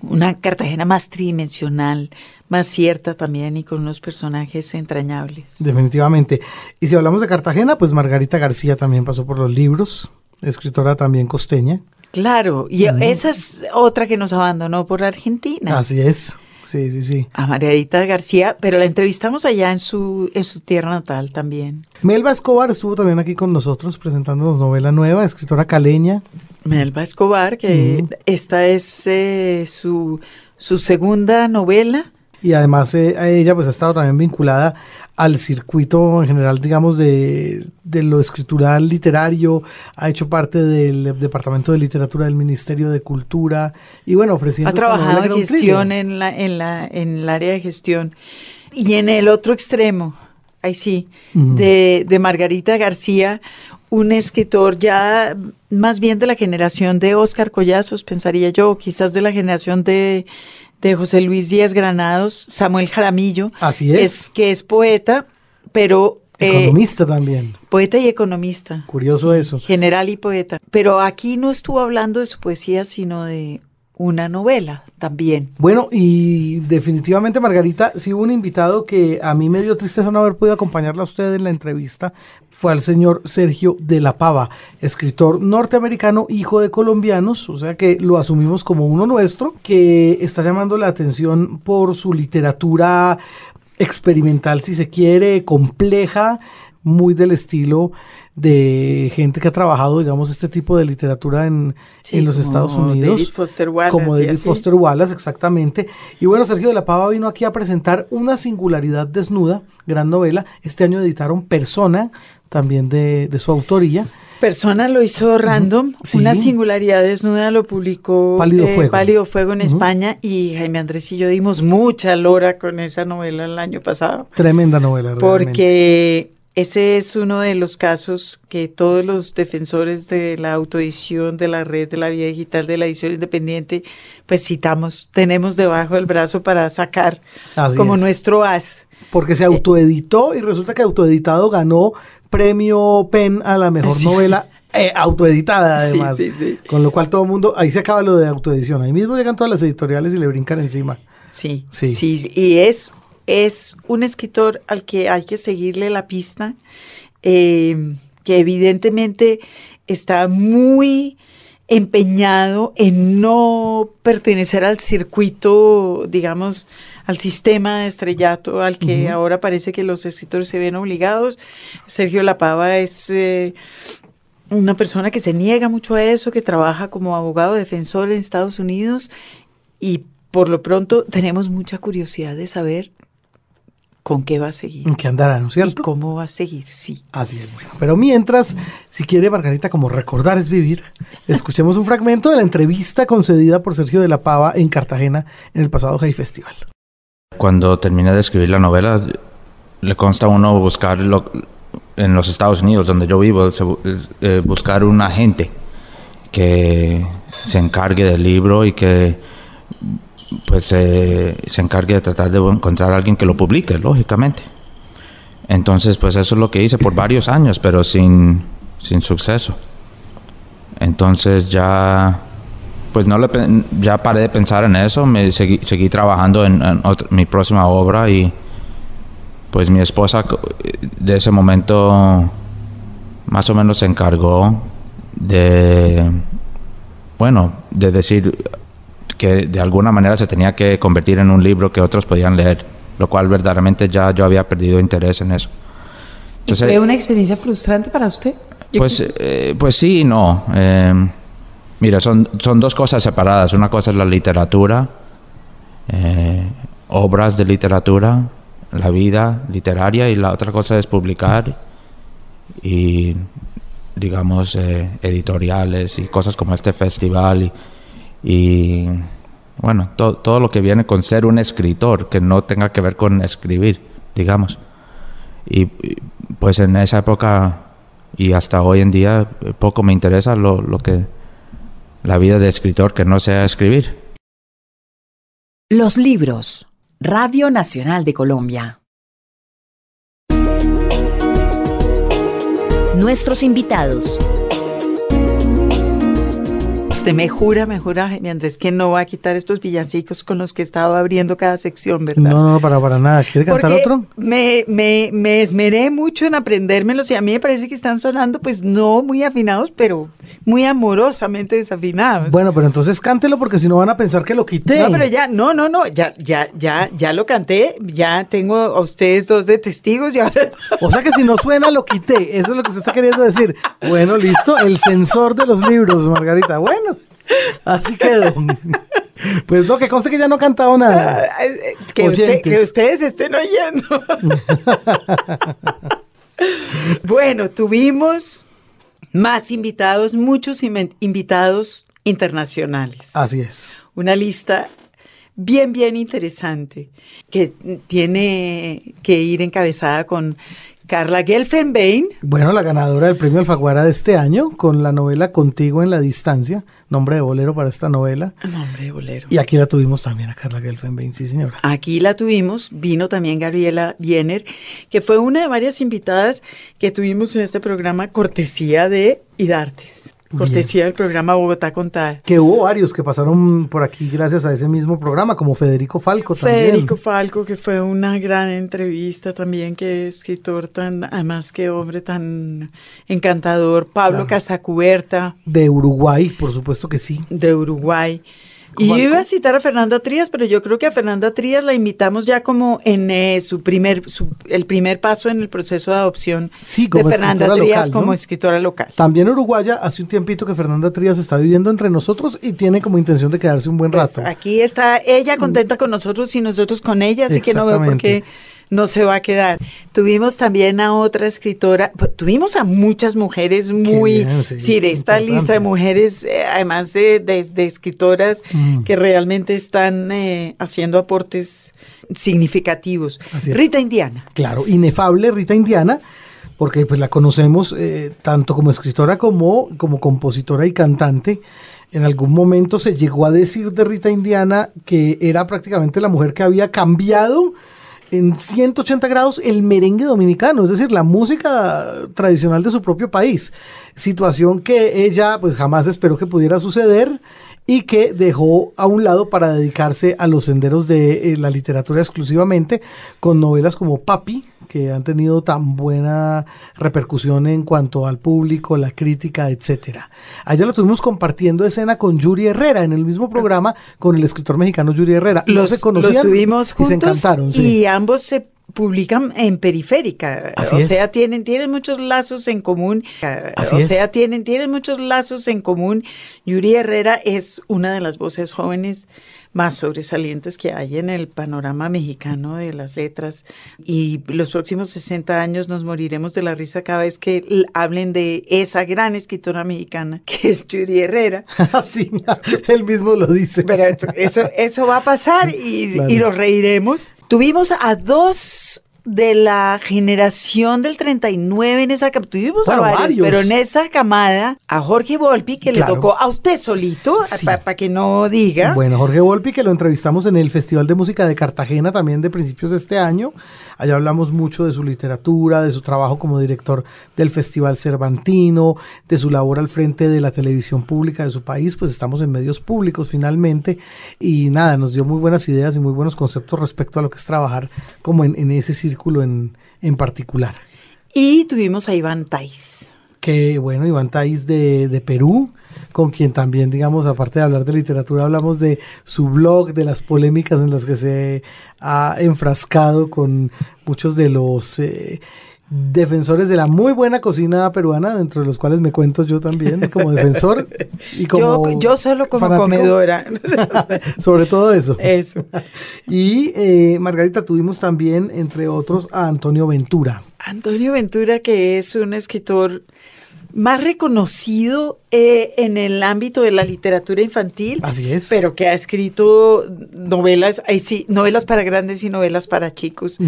Una Cartagena más tridimensional, más cierta también y con unos personajes entrañables. Definitivamente. Y si hablamos de Cartagena, pues Margarita García también pasó por los libros, escritora también costeña. Claro, y esa es otra que nos abandonó por Argentina. Así es. Sí, sí, sí. A Margarita García, pero la entrevistamos allá en su, en su tierra natal también. Melba Escobar estuvo también aquí con nosotros presentándonos novela nueva, escritora caleña. Melba Escobar, que esta es eh, su, su segunda novela. Y además eh, ella pues ha estado también vinculada al circuito en general, digamos, de, lo escritural literario, ha hecho parte del Departamento de Literatura del Ministerio de Cultura y bueno, ofreciendo... Ha trabajado en gestión en, la, en, la, en el área de gestión. y en el otro extremo, ahí sí, de, de Margarita García, un escritor ya más bien de la generación de Óscar Collazos, pensaría yo, quizás de la generación de, de José Luis Díaz Granados, Samuel Jaramillo. Así es. Que es poeta, pero... Eh, economista también. Poeta y economista. Curioso eso. General y poeta. Pero aquí no estuvo hablando de su poesía, sino de una novela también. Bueno, y definitivamente, Margarita, si hubo un invitado que a mí me dio tristeza no haber podido acompañarla a usted en la entrevista, fue al señor Sergio de la Pava, escritor norteamericano, hijo de colombianos, o sea que lo asumimos como uno nuestro, que está llamando la atención por su literatura experimental, si se quiere, compleja, muy del estilo de gente que ha trabajado, digamos, este tipo de literatura en, en los Estados Unidos. David Foster Wallace. Como David Foster Wallace, exactamente. Y bueno, Sergio de la Pava vino aquí a presentar Una singularidad desnuda, gran novela. Este año editaron Persona, también de, de su autoría. Persona lo hizo random, una singularidad desnuda lo publicó Pálido eh, Fuego, Pálido Fuego en España y Jaime Andrés y yo dimos mucha lora con esa novela el año pasado. Tremenda novela, Porque ese es uno de los casos que todos los defensores de la autoedición, de la red, de la vía digital, de la edición independiente, pues citamos, tenemos debajo del brazo para sacar como nuestro as. Porque se autoeditó y resulta que autoeditado ganó premio PEN a la mejor novela eh, autoeditada además. Sí, sí, Con lo cual todo el mundo, ahí se acaba lo de autoedición, ahí mismo llegan todas las editoriales y le brincan encima. Sí, sí, sí, y es es un escritor al que hay que seguirle la pista, eh, que evidentemente está muy empeñado en no pertenecer al circuito, digamos, al sistema de estrellato al que ahora parece que los escritores se ven obligados. Sergio Lapava es eh, una persona que se niega mucho a eso, que trabaja como abogado defensor en Estados Unidos y por lo pronto tenemos mucha curiosidad de saber con qué va a seguir. ¿En qué andará, no es cierto? ¿Y cómo va a seguir? Sí. Así es, bueno. Pero mientras, si quiere, Margarita, como recordar es vivir, escuchemos un fragmento de la entrevista concedida por Sergio de la Pava en Cartagena en el pasado Hay Festival. Cuando terminé de escribir la novela, le consta a uno buscar en los Estados Unidos, donde yo vivo, eh, buscar un agente que se encargue del libro y que pues se encargue de tratar de encontrar a alguien que lo publique, lógicamente. Entonces, pues eso es lo que hice por varios años, pero sin, sin suceso. Entonces ya, pues no le, ya paré de pensar en eso, me seguí, seguí trabajando en, mi próxima obra y pues mi esposa de ese momento más o menos se encargó de, bueno, de decir, que de alguna manera se tenía que convertir en un libro que otros podían leer, lo cual verdaderamente ya yo había perdido interés en eso. Entonces, ¿Fue una experiencia frustrante para usted? Pues, eh, pues sí y no. Eh, mira, son, son dos cosas separadas. Una cosa es la literatura, eh, obras de literatura, la vida literaria, y la otra cosa es publicar y, digamos, editoriales y cosas como este festival. Y, y bueno, todo lo que viene con ser un escritor, que no tenga que ver con escribir, digamos. Y, pues en esa época y hasta hoy en día poco me interesa lo, lo que la vida de escritor que no sea escribir. Los libros. Radio Nacional de Colombia. Nuestros invitados. Usted me jura, me jura, mi Andrés, que no va a quitar estos villancicos con los que he estado abriendo cada sección, ¿verdad? No, no, para, para nada. ¿Quiere cantar otro? Me, me, me esmeré mucho en aprendérmelos y a mí me parece que están sonando, pues no muy afinados, pero muy amorosamente desafinados. Bueno, pero entonces cántelo porque si no van a pensar que lo quité. No, pero ya, no, no, no, ya, ya, ya, ya lo canté, ya tengo a ustedes dos de testigos y ahora. O sea que si no suena lo quité, eso es lo que se está queriendo decir. Bueno, listo, el sensor de los libros, Margarita. Bueno. Así quedó. Pues no, que conste que ya no ha cantado nada. Eh, que, ustedes estén oyendo. bueno, tuvimos más invitados, muchos invitados internacionales. Así es. Una lista bien, bien interesante, que tiene que ir encabezada con Carla Gelfenbein. Bueno, la ganadora del premio Alfaguara de este año con la novela Contigo en la distancia, nombre de bolero para esta novela. Nombre de bolero. Y aquí la tuvimos también a Carla Gelfenbein, sí señora. Aquí la tuvimos, vino también Gabriela Biener, que fue una de varias invitadas que tuvimos en este programa cortesía de Idartes. Cortesía del programa Bogotá Contada. Que hubo varios que pasaron por aquí gracias a ese mismo programa, como Federico Falco también. Federico Falco, que fue una gran entrevista también, que escritor tan, además que hombre tan encantador. Pablo Casacuberta. De Uruguay, por supuesto que sí. De Uruguay. Y yo iba a citar a Fernanda Trías, pero yo creo que a Fernanda Trías la invitamos ya como en eh, su primer, el primer paso en el proceso de adopción sí, como de Fernanda Trías como escritora local. También uruguaya, hace un tiempito que Fernanda Trías está viviendo entre nosotros y tiene como intención de quedarse un buen pues rato. aquí está ella contenta con nosotros y nosotros con ella, así que no veo por qué no se va a quedar. Tuvimos también a otra escritora, pues, tuvimos a muchas mujeres muy, sí, de esta lista de mujeres, eh, además de, de, escritoras mm. que realmente están eh, haciendo aportes significativos. Rita Indiana. Claro, inefable Rita Indiana porque pues la conocemos eh, tanto como escritora como, como compositora y cantante. En algún momento se llegó a decir de Rita Indiana que era prácticamente la mujer que había cambiado en 180 grados el merengue dominicano, es decir, la música tradicional de su propio país. Situación que ella pues jamás esperó que pudiera suceder y que dejó a un lado para dedicarse a los senderos de eh, la literatura exclusivamente con novelas como Papi, que han tenido tan buena repercusión en cuanto al público, la crítica, etcétera. Allá la tuvimos compartiendo escena con Yuri Herrera en el mismo programa con el escritor mexicano Yuri Herrera. Los, se conocían tuvimos juntos y se encantaron. Y ambos se publican en periférica, o sea, tienen tienen muchos lazos en común, o sea, tienen tienen muchos lazos en común. Yuri Herrera es una de las voces jóvenes más sobresalientes que hay en el panorama mexicano de las letras y los próximos 60 años nos moriremos de la risa cada vez que hablen de esa gran escritora mexicana que es Yuri Herrera. Así, él mismo lo dice. Pero eso, eso, va a pasar y, y nos reiremos. Tuvimos a dos de la generación del 39 en esa camada, tuvimos a varios, pero en esa camada, a Jorge Volpi, que le tocó a usted solito, para que no diga. Bueno, Jorge Volpi, que lo entrevistamos en el Festival de Música de Cartagena también de principios de este año. Allá hablamos mucho de su literatura, de su trabajo como director del Festival Cervantino, de su labor al frente de la televisión pública de su país, pues estamos en medios públicos finalmente. Y nada, nos dio muy buenas ideas y muy buenos conceptos respecto a lo que es trabajar como en, en ese círculo en, en particular. Y tuvimos a Iván Tais. Que bueno, Iván Tais de, de Perú, con quien también, digamos, aparte de hablar de literatura, hablamos de su blog, de las polémicas en las que se ha enfrascado con muchos de los eh, defensores de la muy buena cocina peruana, dentro de los cuales me cuento yo también como defensor y como yo, solo como comedora. Sobre todo eso. Eso. Y eh, Margarita tuvimos también, entre otros, a Antonio Ventura. Antonio Ventura, que es un escritor más reconocido eh, en el ámbito de la literatura infantil. Así es. Pero que ha escrito novelas, sí, novelas para grandes y novelas para chicos.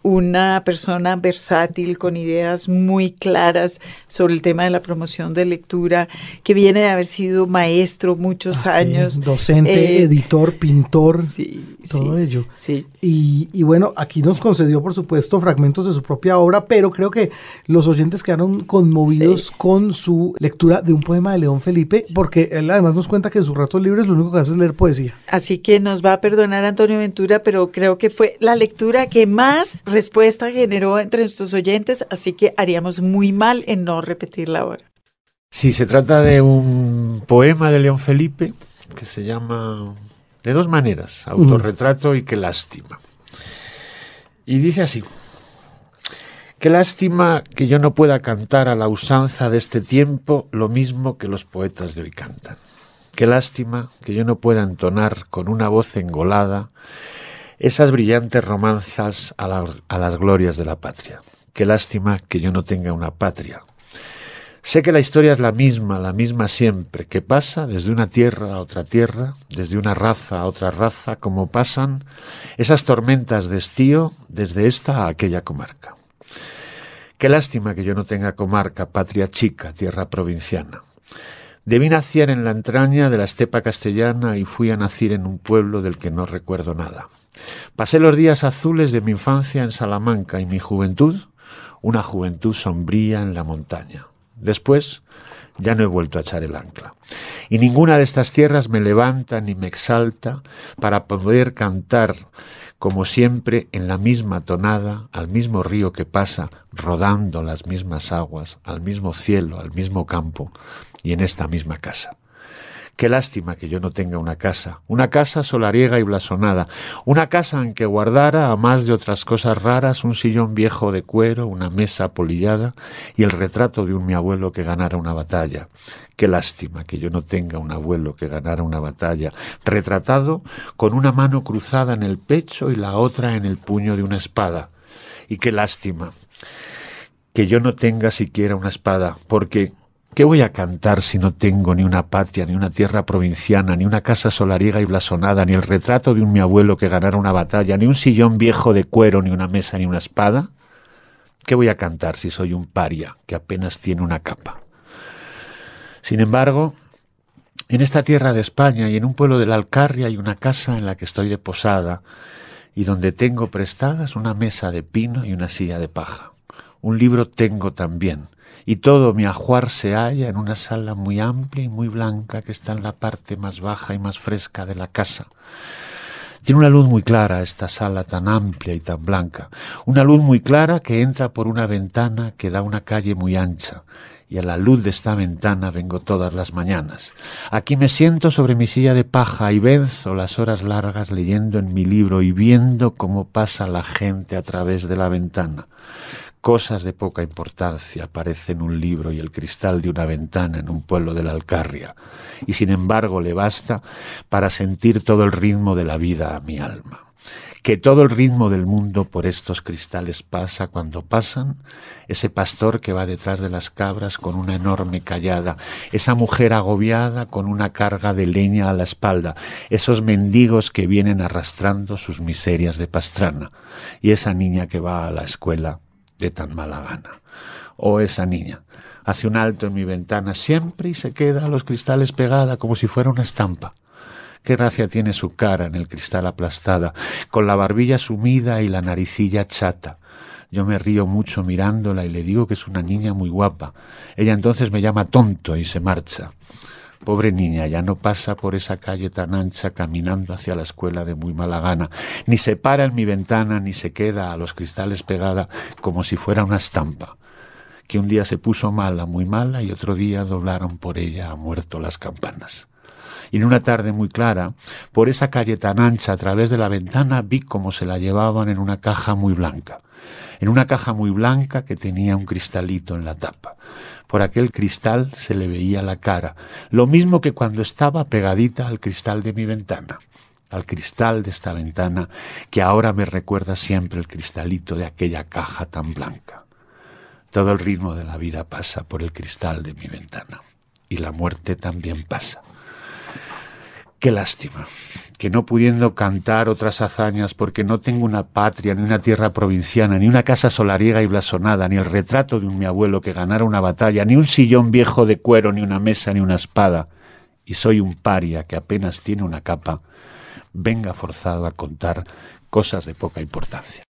Una persona versátil, con ideas muy claras sobre el tema de la promoción de lectura, que viene de haber sido maestro muchos años. Docente, eh, editor, pintor, sí, todo ello. Sí. Y, y bueno, aquí nos concedió, por supuesto, fragmentos de su propia obra, pero creo que los oyentes quedaron conmovidos con su lectura de un poema de León Felipe, porque él además nos cuenta que en sus ratos libres lo único que hace es leer poesía. Así que nos va a perdonar Antonio Ventura, pero creo que fue la lectura que más respuesta generó entre nuestros oyentes, así que haríamos muy mal en no repetirla ahora. Sí, se trata de un poema de León Felipe que se llama de dos maneras, autorretrato y qué lástima. Y dice así. Qué lástima que yo no pueda cantar a la usanza de este tiempo lo mismo que los poetas de hoy cantan. Qué lástima que yo no pueda entonar con una voz engolada esas brillantes romanzas a, las glorias de la patria. Qué lástima que yo no tenga una patria. Sé que la historia es la misma, la misma siempre, que pasa desde una tierra a otra tierra, desde una raza a otra raza, como pasan esas tormentas de estío desde esta a aquella comarca. Qué lástima que yo no tenga comarca, patria chica, tierra provinciana. Debí nacer en la entraña de la estepa castellana y fui a nacer en un pueblo del que no recuerdo nada. Pasé los días azules de mi infancia en Salamanca y mi juventud, una juventud sombría en la montaña. Después ya no he vuelto a echar el ancla. Y ninguna de estas tierras me levanta ni me exalta para poder cantar como siempre en la misma tonada, al mismo río que pasa, rodando las mismas aguas, al mismo cielo, al mismo campo y en esta misma casa. Qué lástima que yo no tenga una casa, una casa solariega y blasonada, una casa en que guardara, a más de otras cosas raras, un sillón viejo de cuero, una mesa polillada y el retrato de un mi abuelo que ganara una batalla. Qué lástima que yo no tenga un abuelo que ganara una batalla, retratado con una mano cruzada en el pecho y la otra en el puño de una espada. Y qué lástima que yo no tenga siquiera una espada, porque ¿Qué voy a cantar si no tengo ni una patria, ni una tierra provinciana, ni una casa solariega y blasonada, ni el retrato de un mi abuelo que ganara una batalla, ni un sillón viejo de cuero, ni una mesa, ni una espada? ¿Qué voy a cantar si soy un paria que apenas tiene una capa? Sin embargo, en esta tierra de España y en un pueblo de la Alcarria hay una casa en la que estoy de posada y donde tengo prestadas una mesa de pino y una silla de paja. Un libro tengo también, y todo mi ajuar se halla en una sala muy amplia y muy blanca que está en la parte más baja y más fresca de la casa. Tiene una luz muy clara esta sala tan amplia y tan blanca, una luz muy clara que entra por una ventana que da una calle muy ancha, y a la luz de esta ventana vengo todas las mañanas. Aquí me siento sobre mi silla de paja y venzo las horas largas leyendo en mi libro y viendo cómo pasa la gente a través de la ventana. Cosas de poca importancia aparecen un libro y el cristal de una ventana en un pueblo de la Alcarria, y sin embargo le basta para sentir todo el ritmo de la vida a mi alma. Que todo el ritmo del mundo por estos cristales pasa cuando pasan, ese pastor que va detrás de las cabras con una enorme callada, esa mujer agobiada con una carga de leña a la espalda, esos mendigos que vienen arrastrando sus miserias de pastrana, y esa niña que va a la escuela tan mala gana. O esa niña hace un alto en mi ventana siempre y se queda a los cristales pegada como si fuera una estampa. Qué gracia tiene su cara en el cristal aplastada, con la barbilla sumida y la naricilla chata. Yo me río mucho mirándola y le digo que es una niña muy guapa. Ella entonces me llama tonto y se marcha. Pobre niña, ya no pasa por esa calle tan ancha caminando hacia la escuela de muy mala gana, ni se para en mi ventana, ni se queda a los cristales pegada como si fuera una estampa, que un día se puso mala, muy mala, y otro día doblaron por ella a muerto las campanas. Y en una tarde muy clara, por esa calle tan ancha a través de la ventana vi cómo se la llevaban en una caja muy blanca, en una caja muy blanca que tenía un cristalito en la tapa. Por aquel cristal se le veía la cara, lo mismo que cuando estaba pegadita al cristal de mi ventana, al cristal de esta ventana que ahora me recuerda siempre el cristalito de aquella caja tan blanca. Todo el ritmo de la vida pasa por el cristal de mi ventana y la muerte también pasa. Qué lástima, que no pudiendo cantar otras hazañas porque no tengo una patria, ni una tierra provinciana, ni una casa solariega y blasonada, ni el retrato de un mi abuelo que ganara una batalla, ni un sillón viejo de cuero, ni una mesa, ni una espada, y soy un paria que apenas tiene una capa, venga forzado a contar cosas de poca importancia.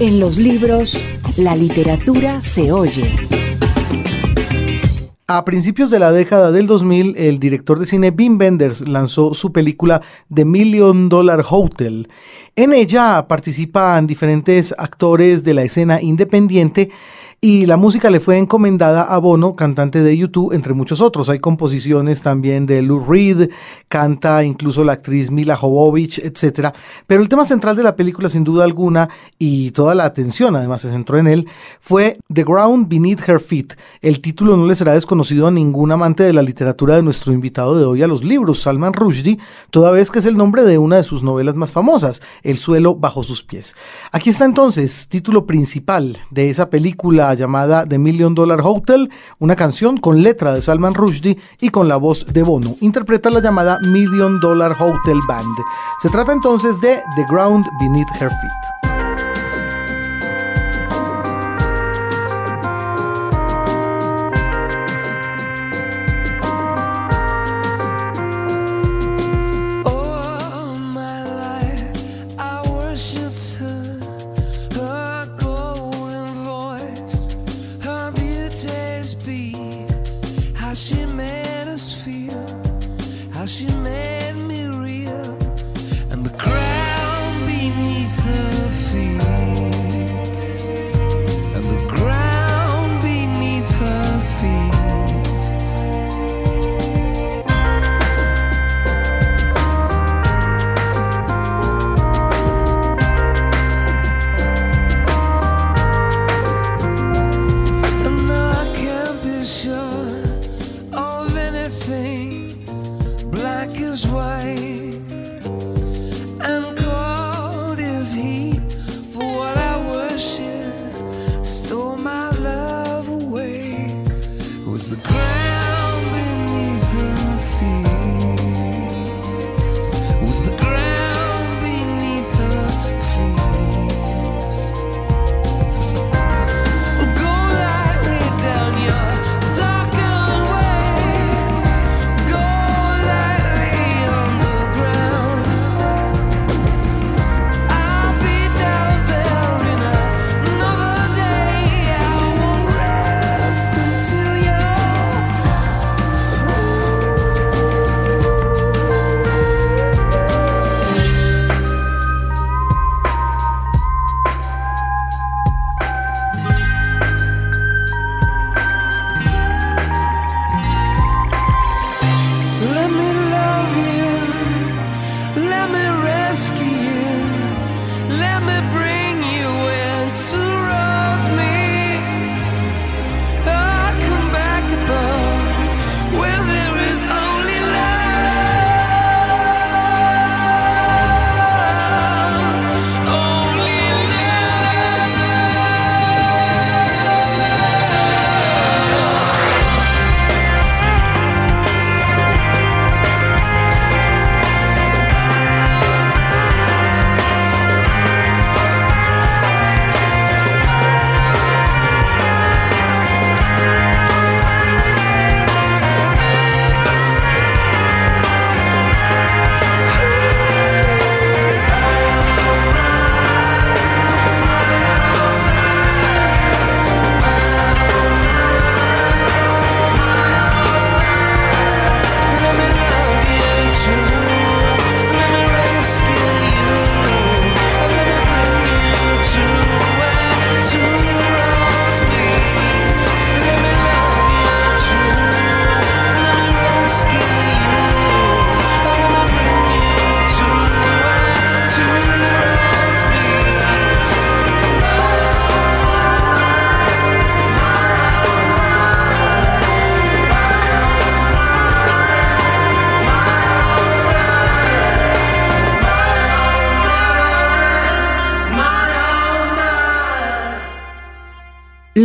En los libros, la literatura se oye. A principios de la década del 2000, el director de cine Wim Wenders lanzó su película The Million Dollar Hotel. En ella participan diferentes actores de la escena independiente y la música le fue encomendada a Bono, cantante de YouTube, entre muchos otros. Hay composiciones también de Lou Reed, canta incluso la actriz Mila Jovovich, etc. Pero el tema central de la película, sin duda alguna, y toda la atención además se centró en él, fue The Ground Beneath Her Feet. El título no le será desconocido a ningún amante de la literatura de nuestro invitado de hoy a los libros, Salman Rushdie, toda vez que es el nombre de una de sus novelas más famosas, El suelo bajo sus pies. Aquí está entonces, título principal de esa película llamada The Million Dollar Hotel, una canción con letra de Salman Rushdie y con la voz de Bono. Interpreta la llamada Million Dollar Hotel Band. Se trata entonces de The Ground Beneath Her Feet.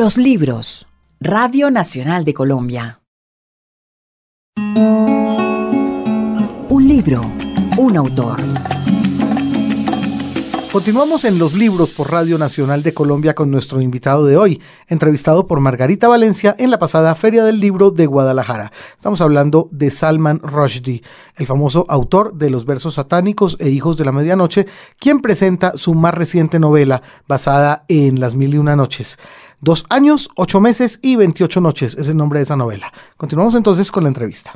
Los libros. Radio Nacional de Colombia. Un libro, un autor. Continuamos en los libros por Radio Nacional de Colombia con nuestro invitado de hoy, entrevistado por Margarita Valencia en la pasada Feria del Libro de Guadalajara. Estamos hablando de Salman Rushdie, el famoso autor de los versos satánicos e Hijos de la Medianoche, quien presenta su más reciente novela basada en Las Mil y Una Noches. Dos años, ocho meses y veintiocho noches es el nombre de esa novela. Continuamos entonces con la entrevista.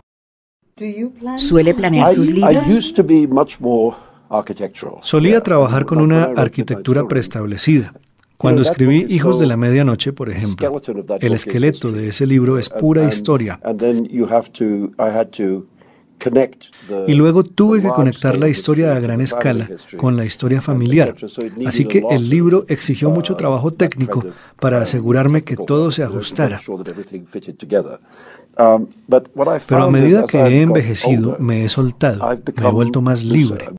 ¿Suele planear sus libros? Solía trabajar con una arquitectura preestablecida. Cuando escribí Hijos de la Medianoche, por ejemplo, el esqueleto de ese libro es pura historia. Y luego tuve que conectar la historia a gran escala con la historia familiar. Así que el libro exigió mucho trabajo técnico para asegurarme que todo se ajustara. Pero a medida que he envejecido, me he soltado, me he vuelto más libre.